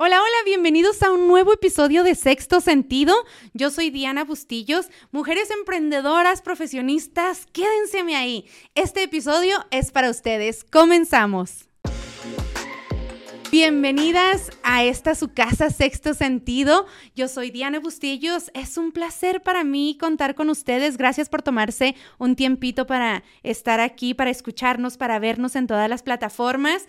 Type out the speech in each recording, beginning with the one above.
Hola, hola, bienvenidos a un nuevo episodio de Sexto Sentido. Yo soy Diana Bustillos, mujeres emprendedoras, profesionistas, quédense ahí. Este episodio es para ustedes. Comenzamos. Bienvenidas a esta su casa Sexto Sentido. Yo soy Diana Bustillos. Es un placer para mí contar con ustedes. Gracias por tomarse un tiempito para estar aquí, para escucharnos, para vernos en todas las plataformas.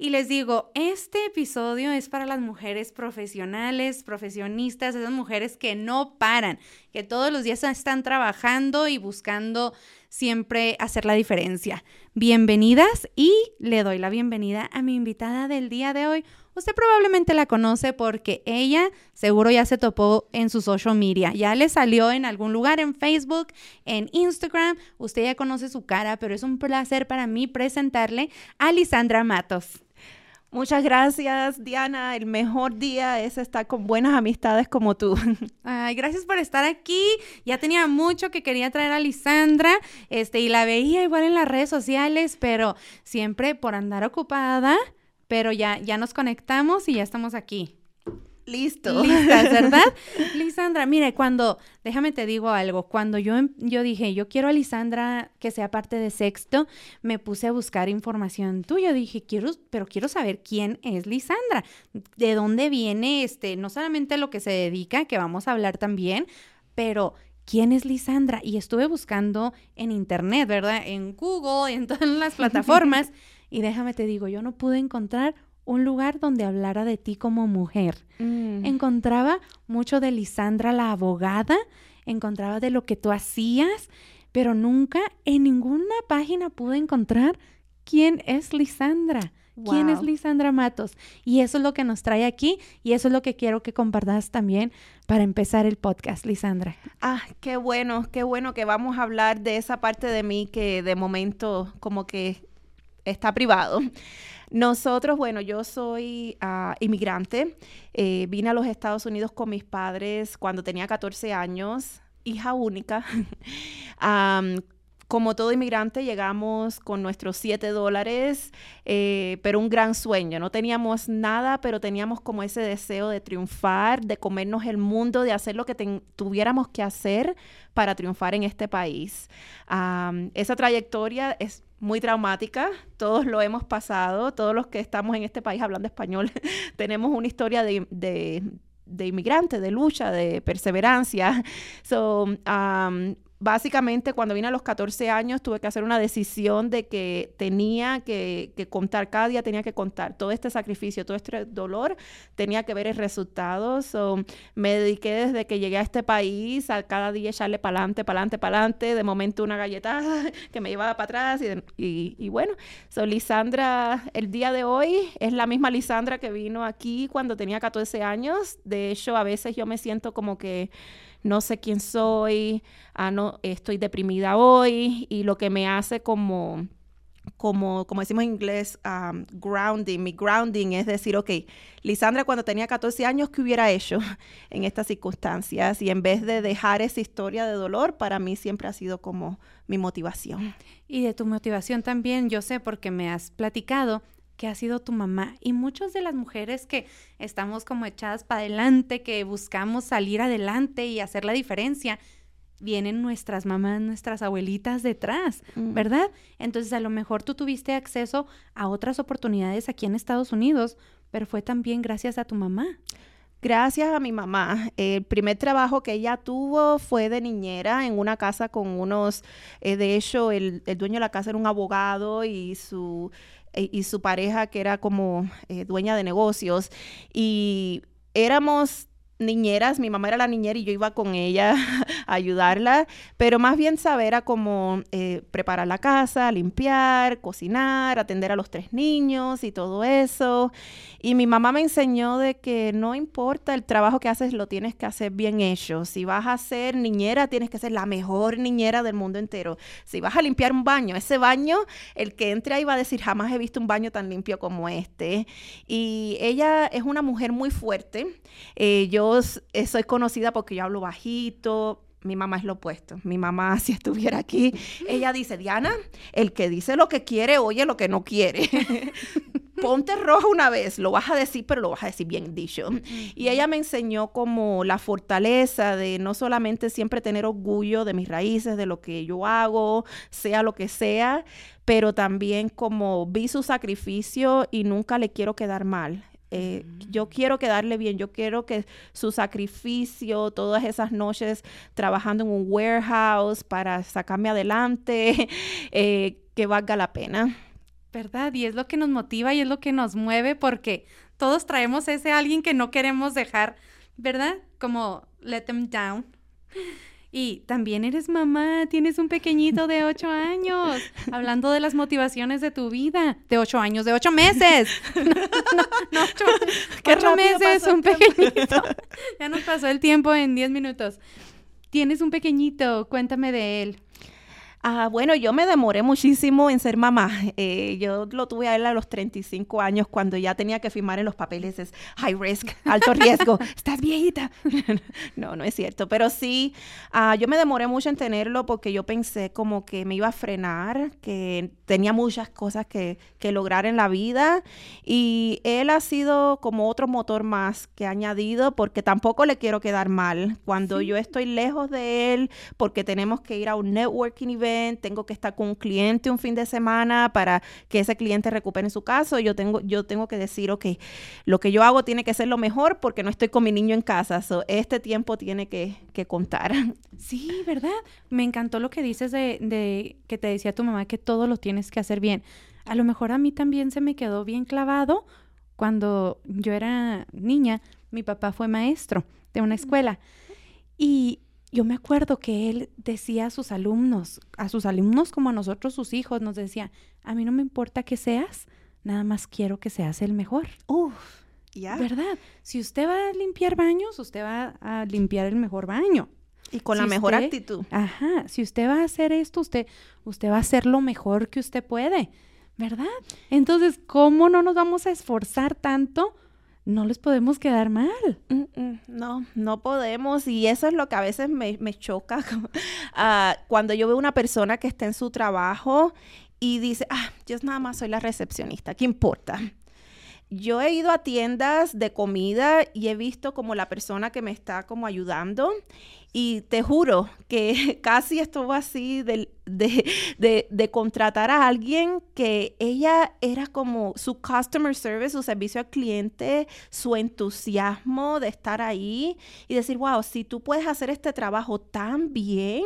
Y les digo, este episodio es para las mujeres profesionales, profesionistas, esas mujeres que no paran, que todos los días están trabajando y buscando siempre hacer la diferencia. Bienvenidas y le doy la bienvenida a mi invitada del día de hoy. Usted probablemente la conoce porque ella seguro ya se topó en su social media, ya le salió en algún lugar en Facebook, en Instagram, usted ya conoce su cara, pero es un placer para mí presentarle a Lisandra Matos. Muchas gracias, Diana. El mejor día es estar con buenas amistades como tú. Ay, gracias por estar aquí. Ya tenía mucho que quería traer a Lisandra, este, y la veía igual en las redes sociales, pero siempre por andar ocupada, pero ya, ya nos conectamos y ya estamos aquí. Listo. Listas, ¿verdad? Lisandra, mire, cuando, déjame te digo algo, cuando yo, em, yo dije, yo quiero a Lisandra que sea parte de sexto, me puse a buscar información tuya, dije, quiero, pero quiero saber quién es Lisandra, de dónde viene, este, no solamente lo que se dedica, que vamos a hablar también, pero ¿quién es Lisandra? Y estuve buscando en internet, ¿verdad? En Google, en todas las plataformas, y déjame te digo, yo no pude encontrar un lugar donde hablara de ti como mujer. Mm. Encontraba mucho de Lisandra la abogada, encontraba de lo que tú hacías, pero nunca en ninguna página pude encontrar quién es Lisandra. ¿Quién es Lisandra Matos? Y eso es lo que nos trae aquí y eso es lo que quiero que compartas también para empezar el podcast, Lisandra. Ah, qué bueno, qué bueno que vamos a hablar de esa parte de mí que de momento como que está privado. Nosotros, bueno, yo soy uh, inmigrante. Eh, vine a los Estados Unidos con mis padres cuando tenía 14 años, hija única. como todo inmigrante, llegamos con nuestros 7 dólares, eh, pero un gran sueño. No teníamos nada, pero teníamos como ese deseo de triunfar, de comernos el mundo, de hacer lo que tuviéramos que hacer para triunfar en este país. esa trayectoria es muy traumática, todos lo hemos pasado, todos los que estamos en este país hablando español tenemos una historia de, de, de inmigrante, de lucha, de perseverancia. So, básicamente cuando vine a los 14 años tuve que hacer una decisión de que tenía que, contar, cada día tenía que contar todo este sacrificio, todo este dolor, tenía que ver el resultado. So, me dediqué desde que llegué a este país a cada día echarle para adelante, para adelante, para adelante, de momento una galleta que me llevaba para atrás y, y, bueno, so Lisandra el día de hoy es la misma Lisandra que vino aquí cuando tenía 14 años. De hecho, a veces yo me siento como que no sé quién soy, ah, no, estoy deprimida hoy y lo que me hace como como, como decimos en inglés, um, grounding. Mi grounding es decir, ok, Lisandra cuando tenía 14 años, ¿qué hubiera hecho en estas circunstancias? Y en vez de dejar esa historia de dolor, para mí siempre ha sido como mi motivación. Y de tu motivación también, yo sé, porque me has platicado que ha sido tu mamá y muchas de las mujeres que estamos como echadas para adelante, que buscamos salir adelante y hacer la diferencia, vienen nuestras mamás, nuestras abuelitas detrás, mm. ¿verdad? Entonces a lo mejor tú tuviste acceso a otras oportunidades aquí en Estados Unidos, pero fue también gracias a tu mamá. Gracias a mi mamá. El primer trabajo que ella tuvo fue de niñera en una casa con unos, eh, de hecho, el, el, dueño de la casa era un abogado y su eh, y su pareja que era como eh, dueña de negocios y éramos niñeras, mi mamá era la niñera y yo iba con ella a ayudarla, pero más bien saber a cómo eh, preparar la casa, limpiar, cocinar, atender a los tres niños y todo eso. Y mi mamá me enseñó de que no importa el trabajo que haces, lo tienes que hacer bien hecho. Si vas a ser niñera, tienes que ser la mejor niñera del mundo entero. Si vas a limpiar un baño, ese baño, el que entre ahí va a decir, jamás he visto un baño tan limpio como este. Y ella es una mujer muy fuerte. Eh, yo eh, soy conocida porque yo hablo bajito, mi mamá es lo opuesto. Mi mamá, si estuviera aquí, ella dice, Diana, el que dice lo que quiere, oye lo que no quiere. ponte roja una vez, lo vas a decir, pero lo vas a decir bien dicho. Y ella me enseñó como la fortaleza de no solamente siempre tener orgullo de mis raíces, de lo que yo hago, sea lo que sea, pero también como vi su sacrificio y nunca le quiero quedar mal. Eh, yo quiero quedarle bien, yo quiero que su sacrificio, todas esas noches trabajando en un warehouse para sacarme adelante, eh, que valga la pena. ¿Verdad? Y es lo que nos motiva y es lo que nos mueve porque todos traemos ese alguien que no queremos dejar, ¿verdad? Como let them down. Y también eres mamá, tienes un pequeñito de ocho años, hablando de las motivaciones de tu vida, de ocho años, de ocho meses. No, ocho, meses, un pequeñito. ya nos pasó el tiempo en diez minutos. Tienes un pequeñito, cuéntame de él. Ah, bueno, yo me demoré muchísimo en ser mamá. Eh, yo lo tuve a él a los 35 años cuando ya tenía que firmar en los papeles. Es high risk, alto riesgo. Estás viejita. no, no es cierto. Pero sí, ah, yo me demoré mucho en tenerlo porque yo pensé como que me iba a frenar, que tenía muchas cosas que, que lograr en la vida. Y él ha sido como otro motor más que ha añadido porque tampoco le quiero quedar mal. Cuando yo estoy lejos de él porque tenemos que ir a un networking event tengo que estar con un cliente un fin de semana para que ese cliente recupere su caso, yo tengo, yo tengo que decir, ok, lo que yo hago tiene que ser lo mejor porque no estoy con mi niño en casa, so, este tiempo tiene que, que contar. Sí, ¿verdad? Me encantó lo que dices de, de que te decía tu mamá que todo lo tienes que hacer bien. A lo mejor a mí también se me quedó bien clavado cuando yo era niña, mi papá fue maestro de una escuela. Y yo me acuerdo que él decía a sus alumnos, a sus alumnos como a nosotros, sus hijos, nos decía, a mí no me importa que seas, nada más quiero que seas el mejor. Uf, ya. ¿Verdad? Si usted va a limpiar baños, usted va a limpiar el mejor baño. Y con la mejor actitud. Ajá, si usted va a hacer esto, usted, usted va a hacer lo mejor que usted puede, ¿verdad? Entonces, ¿cómo no nos vamos a esforzar tanto? No les podemos quedar mal. No, no podemos. Y eso es lo que a veces me, choca ah, cuando yo veo una persona que está en su trabajo y dice, ah, yo nada más soy la recepcionista, ¿qué importa? Yo he ido a tiendas de comida y he visto como la persona que me está como ayudando y te juro que casi estuvo así de, de, de, contratar a alguien que ella era como su customer service, su servicio al cliente, su entusiasmo de estar ahí y decir, wow, si tú puedes hacer este trabajo tan bien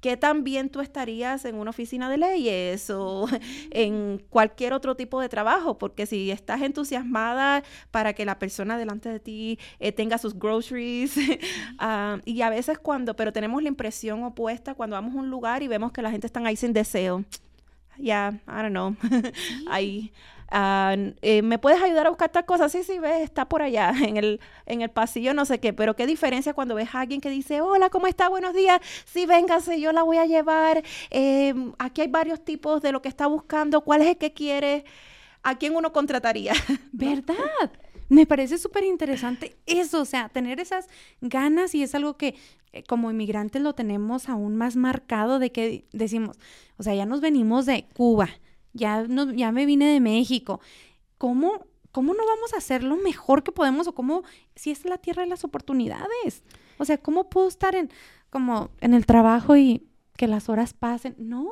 ¿qué también tú estarías en una oficina de leyes o en cualquier otro tipo de trabajo? Porque si estás entusiasmada para que la persona delante de ti eh, tenga sus groceries, ah, y a veces cuando, pero tenemos la impresión opuesta cuando vamos a un lugar y vemos que la gente está ahí sin deseo. Ya, I don't know. ahí Ah, eh, ¿me puedes ayudar a buscar tal cosa? Sí, sí, ves, está por allá, en el, en el pasillo, no sé qué, pero qué diferencia cuando ves a alguien que dice, hola, ¿cómo está? Buenos días, sí, véngase, yo la voy a llevar, em, aquí hay varios tipos de lo que está buscando, ¿cuál es el que quiere? ¿A quién uno contrataría? ¿Verdad? Me parece súper interesante eso, o sea, tener esas ganas y es algo que eh, como inmigrantes lo tenemos aún más marcado de que decimos, o sea, ya nos venimos de Cuba, ya, no, ya me vine de México. ¿Cómo, ¿Cómo no vamos a hacer lo mejor que podemos o cómo, si es la tierra de las oportunidades? O sea, ¿cómo puedo estar en, como en el trabajo y que las horas pasen? No.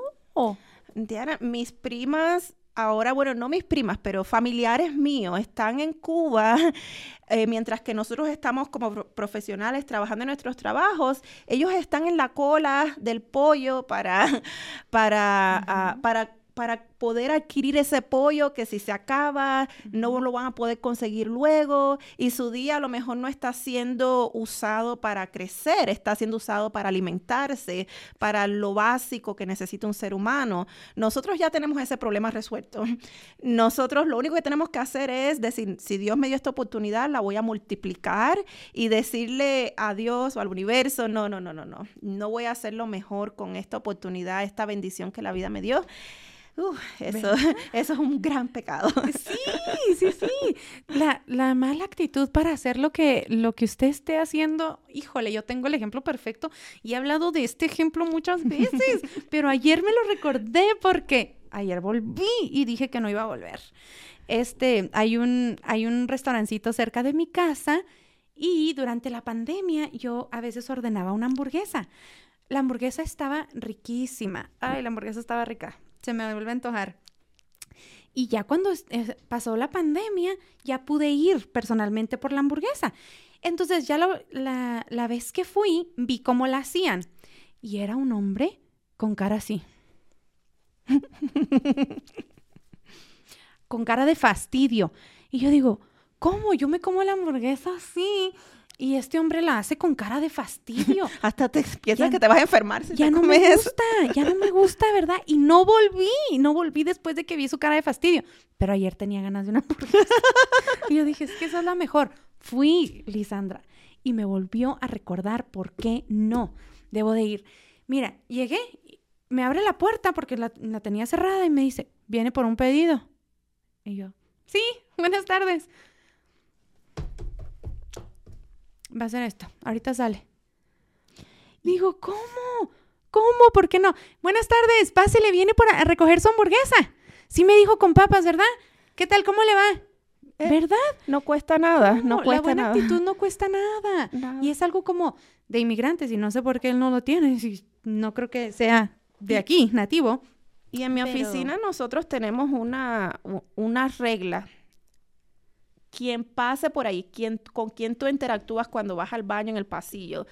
Diana, mis primas ahora, bueno, no mis primas, pero familiares míos están en Cuba, eh, mientras que nosotros estamos como profesionales trabajando en nuestros trabajos, ellos están en la cola del pollo para, para, ah, para para poder adquirir ese pollo que si se acaba, no lo van a poder conseguir luego y su día a lo mejor no está siendo usado para crecer, está siendo usado para alimentarse, para lo básico que necesita un ser humano. Nosotros ya tenemos ese problema resuelto. Nosotros lo único que tenemos que hacer es decir, si Dios me dio esta oportunidad, la voy a multiplicar y decirle a Dios o al universo, no, no, no, no, no, no voy a hacer lo mejor con esta oportunidad, esta bendición que la vida me dio eso, eso es un gran pecado. Sí, sí, sí. La, la, mala actitud para hacer lo que, lo que usted esté haciendo, híjole, yo tengo el ejemplo perfecto y he hablado de este ejemplo muchas veces, pero ayer me lo recordé porque ayer volví y dije que no iba a volver. Este, hay un, hay un restaurancito cerca de mi casa y durante la pandemia yo a veces ordenaba una hamburguesa. La hamburguesa estaba riquísima. Ay, la hamburguesa estaba rica. Se me vuelve a antojar. Y ya cuando pasó la pandemia, ya pude ir personalmente por la hamburguesa. Entonces ya la, la vez que fui, vi cómo la hacían. Y era un hombre con cara así. con cara de fastidio. Y yo digo, ¿cómo? Yo me como la hamburguesa así. Y este hombre la hace con cara de fastidio. Hasta te piensas que te vas a enfermar si ya no me gusta, ya no me gusta, ¿verdad? Y no volví, no volví después de que vi su cara de fastidio. Pero ayer tenía ganas de una hamburguesa. y yo dije, es que esa es la mejor. Fui, Lisandra, y me volvió a recordar por qué no debo de ir. Mira, llegué, me abre la puerta porque la, la tenía cerrada y me dice, viene por un pedido. Y yo, sí, buenas tardes. Va a ser esto, ahorita sale. Digo, ¿cómo? ¿Cómo? ¿Por qué no? Buenas tardes, pásele, viene por a recoger su hamburguesa. Sí me dijo con papas, ¿verdad? ¿Qué tal? ¿Cómo le va? Eh, ¿Verdad? No cuesta nada, no, cuesta la buena nada. actitud no cuesta nada. Y es algo como de inmigrantes y no sé por qué él no lo tiene. Si no creo que sea de aquí, nativo. Y en mi oficina nosotros tenemos una, una regla. Quien pase por ahí, quien, con quien tú interactúas cuando vas al baño en el pasillo,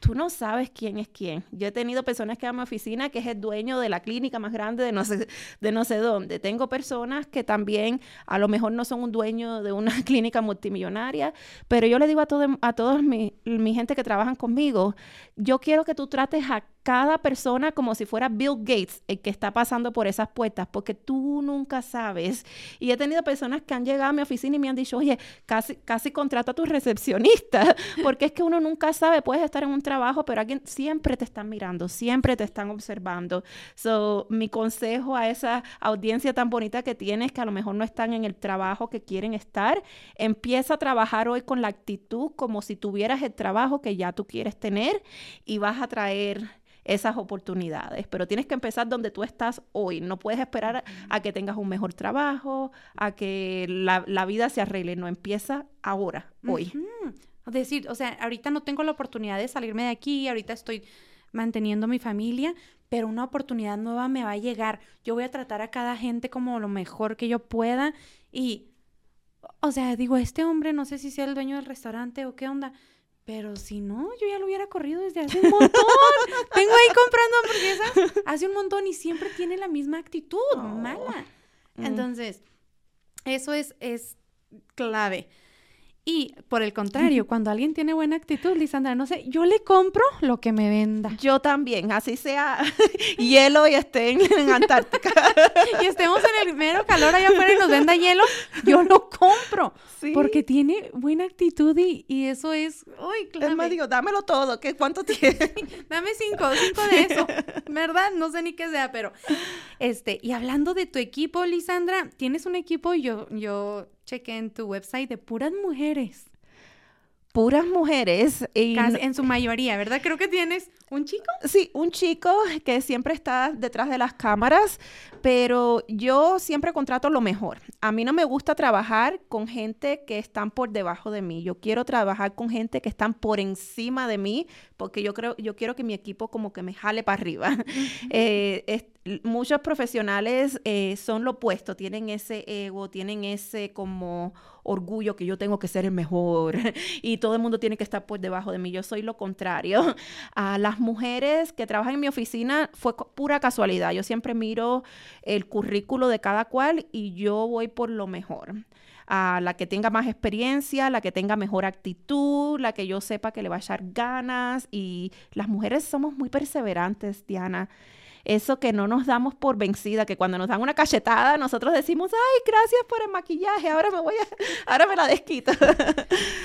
tú no sabes quién es quién. Yo he tenido personas que van a mi oficina que es el dueño de la clínica más grande de no sé, de no sé dónde. Tengo personas que también a lo mejor no son un dueño de una clínica multimillonaria, pero yo le digo a, todo, a todos mi, mi gente que trabajan conmigo, yo quiero que tú trates a cada persona como si fuera Bill Gates el que está pasando por esas puertas, porque tú nunca sabes. Y he tenido personas que han llegado a mi oficina y me han dicho, oye, casi, casi contrata a tu recepcionista, porque es que uno nunca sabe, puedes estar en un trabajo, pero alguien siempre te están mirando, siempre te están observando. So, mi consejo a esa audiencia tan bonita que tienes, que a lo mejor no están en el trabajo que quieren estar, empieza a trabajar hoy con la actitud como si tuvieras el trabajo que ya tú quieres tener y vas a traer esas oportunidades. Pero tienes que empezar donde tú estás hoy. No puedes esperar a que tengas un mejor trabajo, a que la, vida se arregle. No empieza ahora, hoy. Es decir, o sea, ahorita no tengo la oportunidad de salirme de aquí, ahorita estoy manteniendo mi familia, pero una oportunidad nueva me va a llegar. Yo voy a tratar a cada gente como lo mejor que yo pueda y, o sea, digo, este hombre, no sé si sea el dueño del restaurante o qué onda, pero si no, yo ya lo hubiera corrido desde hace un montón. Tengo ahí comprando hamburguesas hace un montón y siempre tiene la misma actitud, mala. Mm. Entonces, eso es, es clave. Y por el contrario, cuando alguien tiene buena actitud, Lisandra, no sé, yo le compro lo que me venda. Yo también, así sea hielo y esté en, Antártica. y estemos en el mero calor allá afuera y nos venda hielo, yo lo compro. Porque tiene buena actitud y, eso es, uy, claro. Es más, digo, dámelo todo, ¿qué, ¿cuánto tiene? Dame cinco, cinco de eso, ¿verdad? No sé ni qué sea, pero, este, y hablando de tu equipo, Lisandra, tienes un equipo, yo, yo chequé en tu website de puras mujeres. Puras mujeres. Y en su mayoría, ¿verdad? Creo que tienes un chico. Sí, un chico que siempre está detrás de las cámaras, pero yo siempre contrato lo mejor. A mí no me gusta trabajar con gente que están por debajo de mí. Yo quiero trabajar con gente que están por encima de mí, porque yo creo, yo quiero que mi equipo como que me jale para arriba. muchos profesionales eh, son lo opuesto, tienen ese ego, tienen ese como orgullo que yo tengo que ser el mejor y todo el mundo tiene que estar por debajo de mí. Yo soy lo contrario. A las mujeres que trabajan en mi oficina fue pura casualidad. Yo siempre miro el currículo de cada cual y yo voy por lo mejor a la que tenga más experiencia, la que tenga mejor actitud, la que yo sepa que le va a echar ganas. Y las mujeres somos muy perseverantes, Diana eso que no nos damos por vencida, que cuando nos dan una cachetada nosotros decimos, ay, gracias por el maquillaje, ahora me voy a, ahora me la desquito.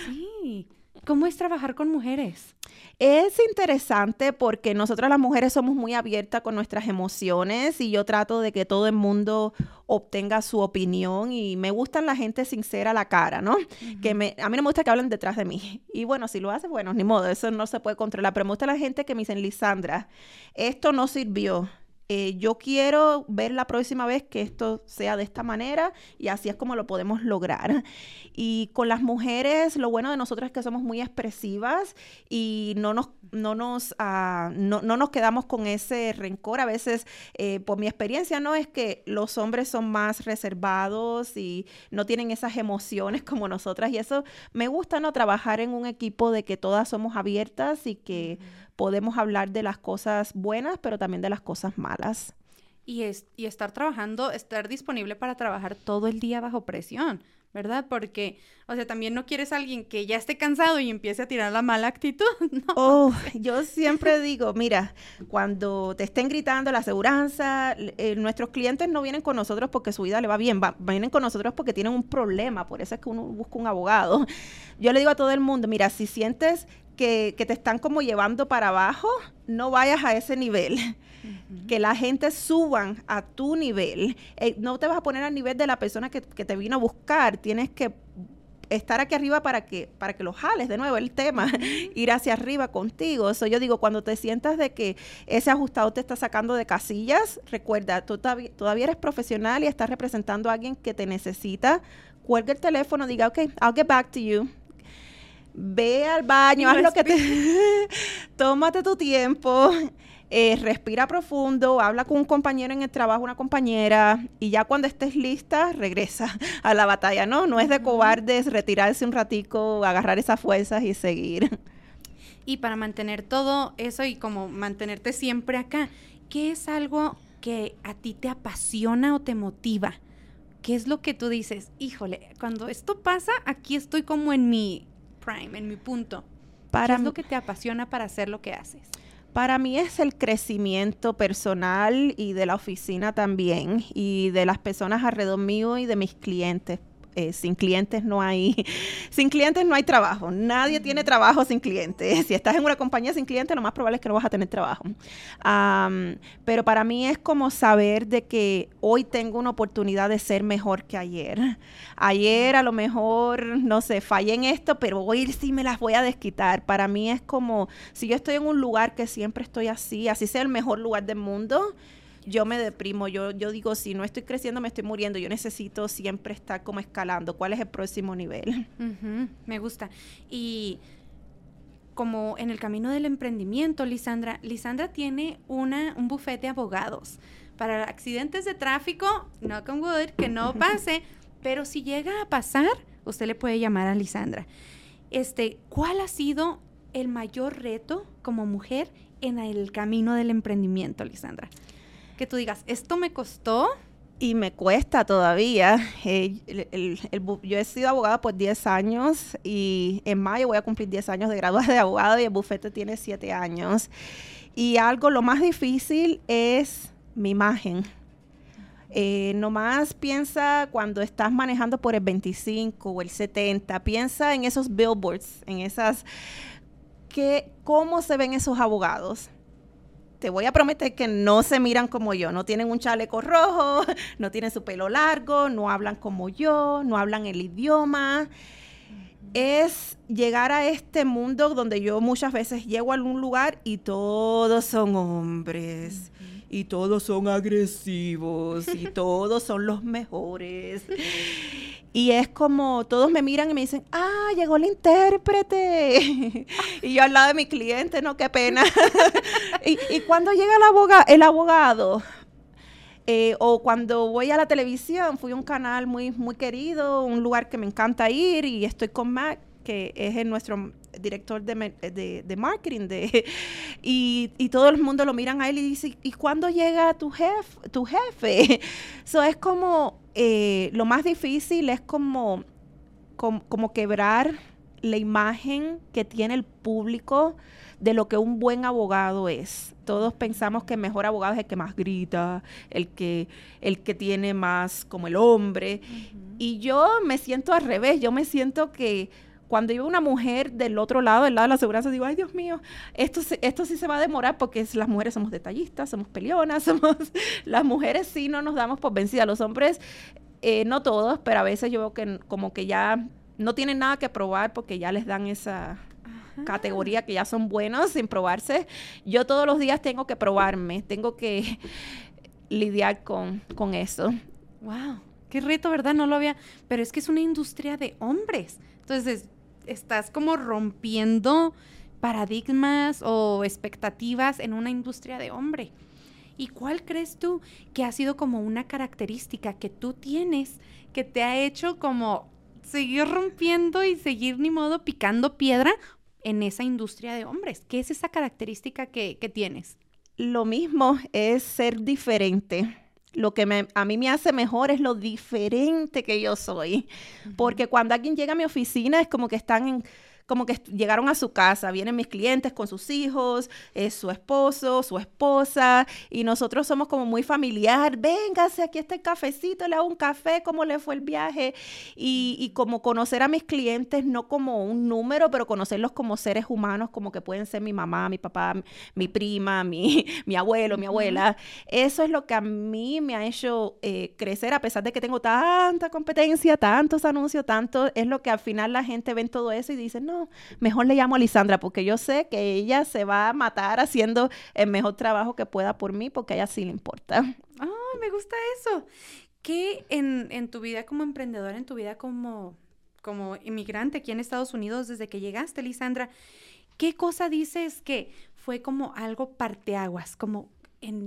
Sí. ¿Cómo es trabajar con mujeres? Es interesante porque nosotras las mujeres somos muy abiertas con nuestras emociones y yo trato de que todo el mundo obtenga su opinión y me gustan la gente sincera a la cara, ¿no? Que me, a mí no me gusta que hablen detrás de mí. Y bueno, si lo hace, bueno, ni modo, eso no se puede controlar, pero me gusta la gente que me dicen, Lisandra, esto no sirvió eh, yo quiero ver la próxima vez que esto sea de esta manera y así es como lo podemos lograr. Y con las mujeres, lo bueno de nosotros es que somos muy expresivas y no nos, no nos, ah, no, nos quedamos con ese rencor. A veces, eh, por mi experiencia, no es que los hombres son más reservados y no tienen esas emociones como nosotras. Y eso me gusta, ¿no? Trabajar en un equipo de que todas somos abiertas y que podemos hablar de las cosas buenas, pero también de las cosas malas. Y, es, y estar trabajando, estar disponible para trabajar todo el día bajo presión, ¿verdad? Porque, o sea, también no quieres a alguien que ya esté cansado y empiece a tirar la mala actitud, ¿no? Oh, yo siempre digo, mira, cuando te estén gritando la aseguranza, eh, nuestros clientes no vienen con nosotros porque su vida le va bien, vienen con nosotros porque tienen un problema, por eso es que uno busca un abogado. Yo le digo a todo el mundo, mira, si sientes que, te están como llevando para abajo, no vayas a ese nivel. Que la gente suban a tu nivel. Eh, no te vas a poner al nivel de la persona que, te vino a buscar. Tienes que estar aquí arriba para que, para que lo jales de nuevo el tema, ir hacia arriba contigo. Eso yo digo, cuando te sientas de que ese ajustado te está sacando de casillas, recuerda, tú todavía eres profesional y estás representando a alguien que te necesita. Cuelga el teléfono, diga, ok, I'll get back to you ve al baño, haz lo que te... Tómate tu tiempo, eh, respira profundo, habla con un compañero en el trabajo, una compañera, y ya cuando estés lista, regresa a la batalla, ¿no? No es de cobardes retirarse un ratico, agarrar esas fuerzas y seguir. Y para mantener todo eso y como mantenerte siempre acá, ¿qué es algo que a ti te apasiona o te motiva? ¿Qué es lo que tú dices? Híjole, cuando esto pasa, aquí estoy como en mi prime, en mi punto. Para ¿Qué es lo que te apasiona para hacer lo que haces? Para mí es el crecimiento personal y de la oficina también y de las personas alrededor mío y de mis clientes. Eh, sin clientes no hay, sin clientes no hay trabajo. Nadie tiene trabajo sin clientes. Si estás en una compañía sin clientes, lo más probable es que no vas a tener trabajo. pero para mí es como saber de que hoy tengo una oportunidad de ser mejor que ayer. Ayer a lo mejor, no sé, fallé en esto, pero hoy sí me las voy a desquitar. Para mí es como si yo estoy en un lugar que siempre estoy así, así sea el mejor lugar del mundo yo me deprimo, yo, yo digo, si no estoy creciendo, me estoy muriendo, yo necesito siempre estar como escalando, ¿cuál es el próximo nivel? me gusta. Y como en el camino del emprendimiento, Lisandra, Lisandra tiene una, un bufete de abogados para accidentes de tráfico, no con wood, que no pase, pero si llega a pasar, usted le puede llamar a Lisandra. Este, ¿cuál ha sido el mayor reto como mujer en el camino del emprendimiento, Lisandra? Que tú digas, esto me costó. Y me cuesta todavía. Eh, yo he sido abogada por 10 años y en mayo voy a cumplir 10 años de graduada de abogado y el bufete tiene 7 años. Y algo, lo más difícil es mi imagen. Eh, nomás piensa cuando estás manejando por el 25 o el 70, piensa en esos billboards, en esas, que, cómo se ven esos abogados te voy a prometer que no se miran como yo, no tienen un chaleco rojo, no tienen su pelo largo, no hablan como yo, no hablan el idioma. Es llegar a este mundo donde yo muchas veces llego a algún lugar y todos son hombres y todos son agresivos y todos son los mejores. Y es como, todos me miran y me dicen, ah, llegó el intérprete. y yo al lado de mi cliente, no, qué pena. y, y, cuando llega el, el abogado, eh, o cuando voy a la televisión, fui a un canal muy, muy querido, un lugar que me encanta ir y estoy con Mac, que es el nuestro director de, de, marketing, de, y, y, todo el mundo lo miran a él y dice, ¿y cuándo llega tu jefe? Tu jefe? Eso es como, eh, lo más difícil es como, como, quebrar la imagen que tiene el público de lo que un buen abogado es. Todos pensamos que el mejor abogado es el que más grita, el que, el que tiene más como el hombre. Y yo me siento al revés, yo me siento que cuando yo una mujer del otro lado, del lado de la seguridad, digo, ay Dios mío, esto, esto sí se va a demorar porque las mujeres somos detallistas, somos peleonas, somos, las mujeres sí no nos damos por vencidas, los hombres, eh, no todos, pero a veces yo veo que como que ya no tienen nada que probar porque ya les dan esa, categoría que ya son buenos sin probarse. Yo todos los días tengo que probarme, tengo que lidiar con, con eso. Wow, qué reto, ¿verdad? No lo había, pero es que es una industria de hombres. Entonces, estás como rompiendo paradigmas o expectativas en una industria de hombre. ¿Y cuál crees tú que ha sido como una característica que tú tienes que te ha hecho como seguir rompiendo y seguir ni modo picando piedra en esa industria de hombres? ¿Qué es esa característica que, tienes? Lo mismo es ser diferente. Lo que a mí me hace mejor es lo diferente que yo soy. Porque cuando alguien llega a mi oficina es como que están en como que llegaron a su casa, vienen mis clientes con sus hijos, es su esposo, su esposa, y nosotros somos como muy familiar, véngase, aquí está el cafecito, le hago un café, cómo le fue el viaje, y, como conocer a mis clientes, no como un número, pero conocerlos como seres humanos, como que pueden ser mi mamá, mi papá, mi prima, mi, mi abuelo, mi abuela. Eso es lo que a mí me ha hecho eh, crecer, a pesar de que tengo tanta competencia, tantos anuncios, tanto, es lo que al final la gente ve todo eso y dice, no, mejor le llamo a Lisandra porque yo sé que ella se va a matar haciendo el mejor trabajo que pueda por mí porque a ella sí le importa. Ay, me gusta eso. ¿Qué en, en tu vida como emprendedora, en tu vida como, como inmigrante aquí en Estados Unidos desde que llegaste, Lisandra, qué cosa dices que fue como algo parteaguas, como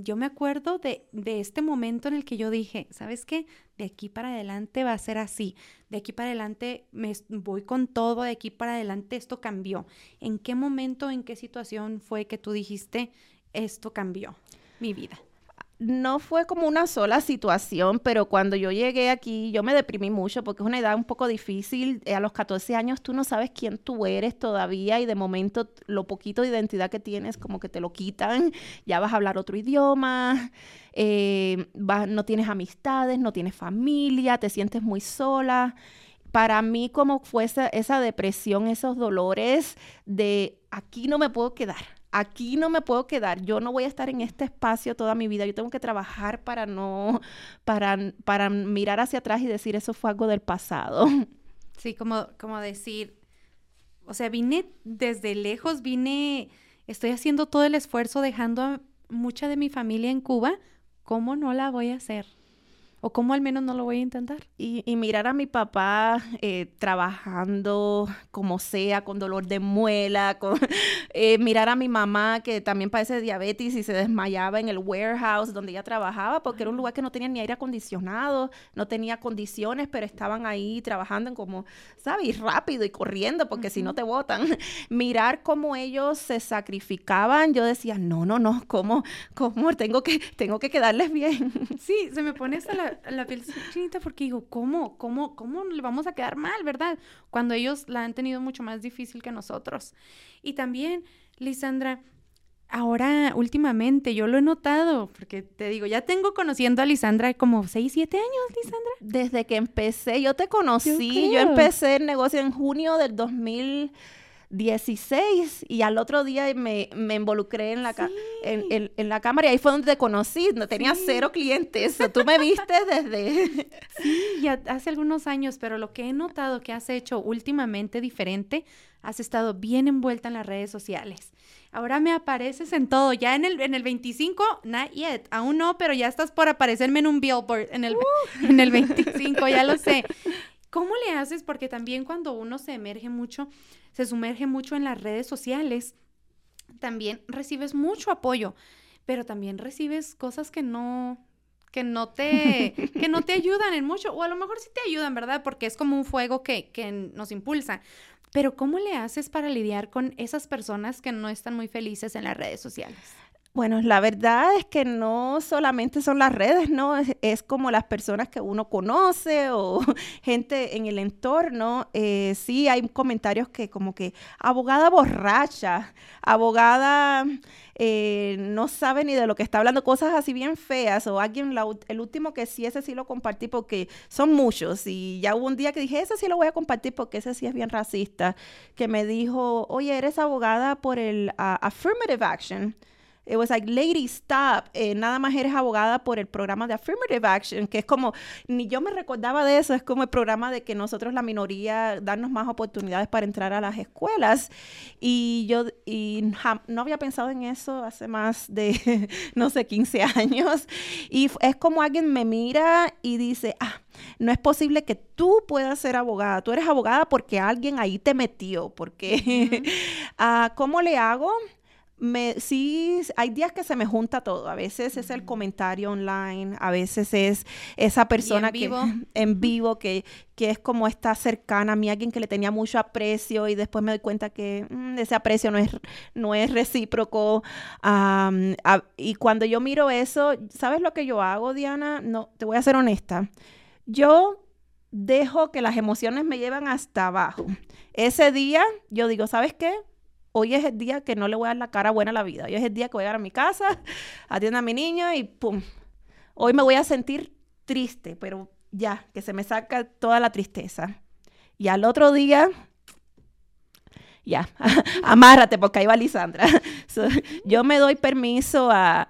yo me acuerdo de, este momento en el que yo dije, ¿sabes qué? De aquí para adelante va a ser así, de aquí para adelante me voy con todo, de aquí para adelante esto cambió. ¿En qué momento, en qué situación fue que tú dijiste, esto cambió mi vida? No fue como una sola situación, pero cuando yo llegué aquí, yo me deprimí mucho porque es una edad un poco difícil. Eh, a los 14 años tú no sabes quién tú eres todavía y de momento lo poquito de identidad que tienes como que te lo quitan. Ya vas a hablar otro idioma, eh, no tienes amistades, no tienes familia, te sientes muy sola. Para mí como fue esa depresión, esos dolores de aquí no me puedo quedar aquí no me puedo quedar, yo no voy a estar en este espacio toda mi vida, yo tengo que trabajar para no, para, para mirar hacia atrás y decir eso fue algo del pasado. Sí, como, como decir, o sea, vine desde lejos, vine, estoy haciendo todo el esfuerzo dejando a mucha de mi familia en Cuba, ¿cómo no la voy a hacer? O cómo al menos no lo voy a intentar. Y, mirar a mi papá eh, trabajando como sea, con dolor de muela, con, eh, mirar a mi mamá que también padece diabetes y se desmayaba en el warehouse donde ella trabajaba, porque era un lugar que no tenía ni aire acondicionado, no tenía condiciones, pero estaban ahí trabajando en como, ¿sabes? Rápido y corriendo, porque si no te botan. mirar cómo ellos se sacrificaban, yo decía, no, no, no, ¿cómo, cómo tengo que, tengo que quedarles bien? Sí, se me pone esa la la, piel chinita porque digo, ¿cómo, cómo, cómo le vamos a quedar mal, verdad? Cuando ellos la han tenido mucho más difícil que nosotros. Y también, Lisandra, ahora últimamente yo lo he notado, porque te digo, ya tengo conociendo a Lisandra como 6, 7 años, Lisandra. Desde que empecé, yo te conocí, yo, empecé el negocio en junio del 2000. 16 y al otro día me, involucré en la, en, la cámara y ahí fue donde te conocí, no tenía cero clientes, tú me viste desde... Sí, ya hace algunos años, pero lo que he notado que has hecho últimamente diferente, has estado bien envuelta en las redes sociales. Ahora me apareces en todo, ya en el, en el 25, not yet, aún no, pero ya estás por aparecerme en un billboard en el, uh. en el 25, ya lo sé. ¿Cómo le haces? Porque también cuando uno se emerge mucho, se sumerge mucho en las redes sociales, también recibes mucho apoyo, pero también recibes cosas que no que no te que no te ayudan en mucho o a lo mejor sí te ayudan, ¿verdad? Porque es como un fuego que, que nos impulsa. Pero ¿cómo le haces para lidiar con esas personas que no están muy felices en las redes sociales? Bueno, la verdad es que no solamente son las redes, ¿no? Es, como las personas que uno conoce o gente en el entorno. Eh, sí, hay comentarios que como que abogada borracha, abogada eh, no sabe ni de lo que está hablando, cosas así bien feas. O alguien, el último que sí, ese sí lo compartí porque son muchos. Y ya hubo un día que dije, ese sí lo voy a compartir porque ese sí es bien racista, que me dijo, oye, eres abogada por el affirmative action it was like, lady, stop. Eh, nada más eres abogada por el programa de Affirmative Action, que es como, ni yo me recordaba de eso, es como el programa de que nosotros, la minoría, darnos más oportunidades para entrar a las escuelas. Y yo y no había pensado en eso hace más de, no sé, 15 años. Y es como alguien me mira y dice, ah, no es posible que tú puedas ser abogada. Tú eres abogada porque alguien ahí te metió, porque uh ¿cómo le hago? Me, sí, hay días que se me junta todo. A veces es el comentario online, a veces es esa persona que en vivo que, que es como está cercana a mí, alguien que le tenía mucho aprecio y después me doy cuenta que mm, ese aprecio no es, no es recíproco. y cuando yo miro eso, ¿sabes lo que yo hago, Diana? No, te voy a ser honesta. Yo dejo que las emociones me llevan hasta abajo. Ese día yo digo, ¿sabes qué? Hoy es el día que no le voy a dar la cara buena a la vida. Hoy es el día que voy a llegar a mi casa, atiendo a mi niño y pum. Hoy me voy a sentir triste, pero ya, que se me saca toda la tristeza. Y al otro día, ya, amárrate porque ahí va Lisandra. yo me doy permiso a,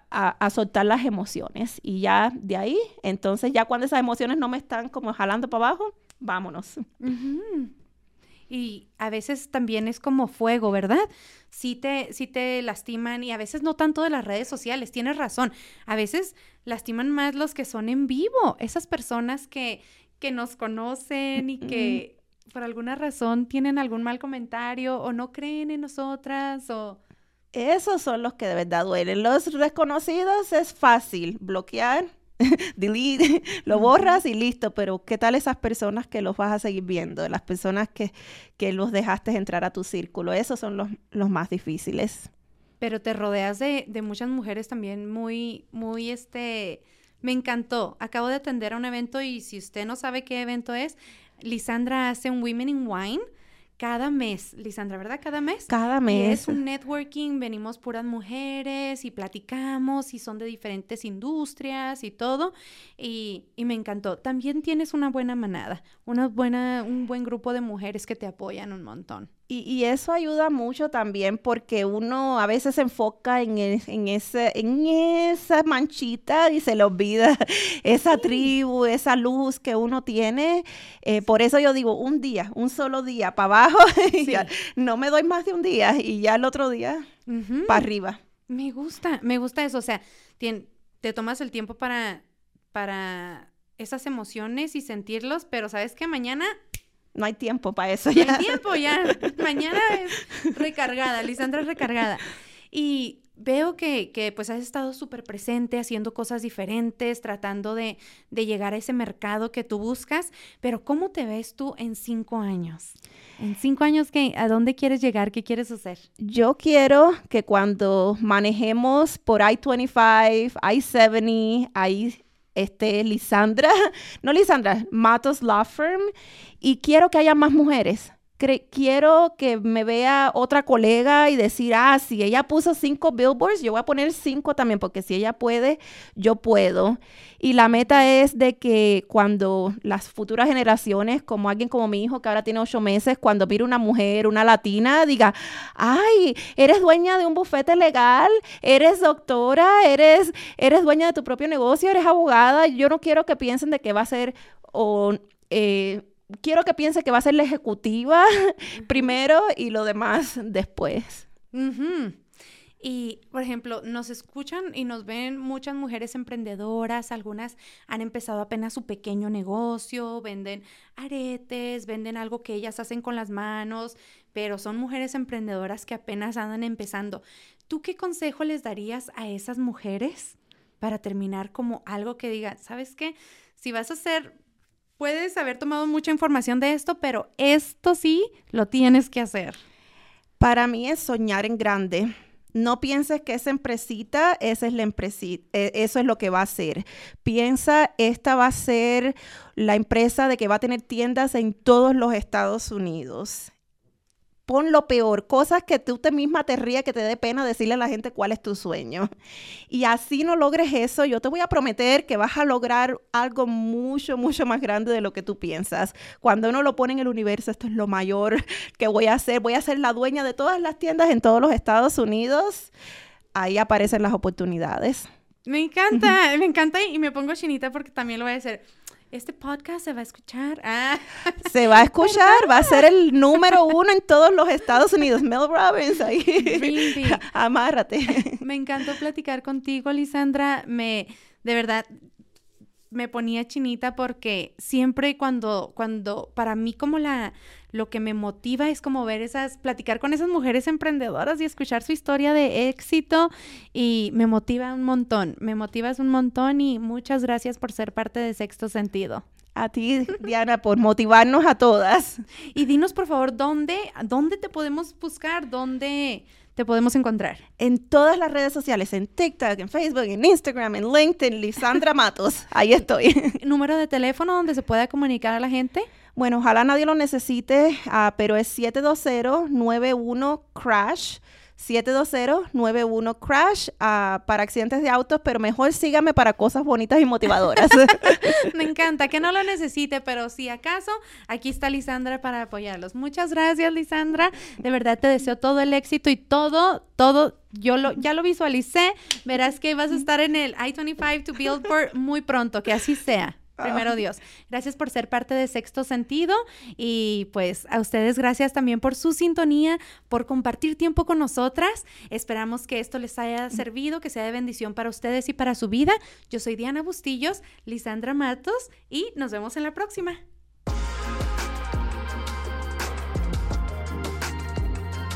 soltar las emociones y ya de ahí, entonces ya cuando esas emociones no me están como jalando para abajo, vámonos. Y a veces también es como fuego, ¿verdad? Sí te, sí te lastiman y a veces no tanto de las redes sociales, tienes razón. A veces lastiman más los que son en vivo, esas personas que, que nos conocen y que por alguna razón tienen algún mal comentario o no creen en nosotras o... Esos son los que de verdad duelen. Los desconocidos es fácil bloquear delete, lo borras y listo, pero ¿qué tal esas personas que los vas a seguir viendo? Las personas que, que los dejaste entrar a tu círculo, esos son los, los más difíciles. Pero te rodeas de, de muchas mujeres también muy, muy, este, me encantó. Acabo de atender a un evento y si usted no sabe qué evento es, Lisandra hace un Women in Wine cada mes, Lisandra, ¿verdad? Cada mes. Cada mes. es un networking, venimos puras mujeres y platicamos y son de diferentes industrias y todo. Y, y, me encantó. También tienes una buena manada, una buena, un buen grupo de mujeres que te apoyan un montón. Y, eso ayuda mucho también porque uno a veces se enfoca en, en, ese, en esa manchita y se le olvida esa tribu, esa luz que uno tiene. Eh, por eso yo digo, un día, un solo día para abajo, no me doy más de un día y ya el otro día para arriba. Me gusta, me gusta eso. O sea, te tomas el tiempo para, para esas emociones y sentirlos, pero sabes que mañana no hay tiempo para eso ya. No hay tiempo ya. Mañana es recargada, Lisandra es recargada. Y veo que, que pues has estado súper presente, haciendo cosas diferentes, tratando de, de, llegar a ese mercado que tú buscas, pero ¿cómo te ves tú en cinco años? En cinco años, ¿qué, ¿a dónde quieres llegar? ¿Qué quieres hacer? Yo quiero que cuando manejemos por I-25, I-70, I este, Lisandra, no Lisandra, Matos Law Firm, y quiero que haya más mujeres quiero que me vea otra colega y decir, ah, si ella puso cinco billboards, yo voy a poner cinco también, porque si ella puede, yo puedo. Y la meta es de que cuando las futuras generaciones, como alguien como mi hijo que ahora tiene ocho meses, cuando mire una mujer, una latina, diga, ay, eres dueña de un bufete legal, eres doctora, eres, eres dueña de tu propio negocio, eres abogada. Yo no quiero que piensen de que va a ser o... Eh, quiero que piense que va a ser la ejecutiva primero y lo demás después. Y, por ejemplo, nos escuchan y nos ven muchas mujeres emprendedoras, algunas han empezado apenas su pequeño negocio, venden aretes, venden algo que ellas hacen con las manos, pero son mujeres emprendedoras que apenas andan empezando. ¿Tú qué consejo les darías a esas mujeres para terminar como algo que diga, ¿sabes qué? Si vas a hacer puedes haber tomado mucha información de esto, pero esto sí lo tienes que hacer. Para mí es soñar en grande. No pienses que esa empresita, esa es la empresita, e, eso es lo que va a ser. Piensa, esta va a ser la empresa de que va a tener tiendas en todos los Estados Unidos pon lo peor, cosas que tú te misma te rías, que te dé pena decirle a la gente cuál es tu sueño. Y así no logres eso, yo te voy a prometer que vas a lograr algo mucho, mucho más grande de lo que tú piensas. Cuando uno lo pone en el universo, esto es lo mayor que voy a hacer. Voy a ser la dueña de todas las tiendas en todos los Estados Unidos. ahí aparecen las oportunidades. Me encanta, me encanta y me pongo chinita porque también lo voy a hacer. Este podcast se va a escuchar. Ah. Se va a escuchar, va a ser el número uno en todos los Estados Unidos. Mel Robbins ahí. Amárrate. Me encantó platicar contigo, Lisandra. Me, de verdad, me ponía chinita porque siempre cuando, cuando, para mí como la, lo que me motiva es como ver esas, platicar con esas mujeres emprendedoras y escuchar su historia de éxito y me motiva un montón, me motivas un montón y muchas gracias por ser parte de Sexto Sentido. A ti, Diana, por motivarnos a todas. Y dinos, por favor, ¿dónde, dónde te podemos buscar? ¿Dónde te podemos encontrar? En todas las redes sociales, en TikTok, en Facebook, en Instagram, en LinkedIn, Lisandra Matos. Ahí estoy. ¿Número de teléfono donde se pueda comunicar a la gente? Bueno, ojalá nadie lo necesite, uh, pero es 720-91-CRASH. 720-91-CRASH uh, para accidentes de autos, pero mejor sígame para cosas bonitas y motivadoras. Me encanta, que no lo necesite, pero si acaso, aquí está Lisandra para apoyarlos. Muchas gracias, Lisandra. De verdad te deseo todo el éxito y todo, todo, yo lo, ya lo visualicé. Verás que vas a estar en el I-25 to Billboard muy pronto, que así sea. Primero Dios. Gracias por ser parte de Sexto Sentido y pues a ustedes gracias también por su sintonía, por compartir tiempo con nosotras. Esperamos que esto les haya servido, que sea de bendición para ustedes y para su vida. Yo soy Diana Bustillos, Lisandra Matos y nos vemos en la próxima.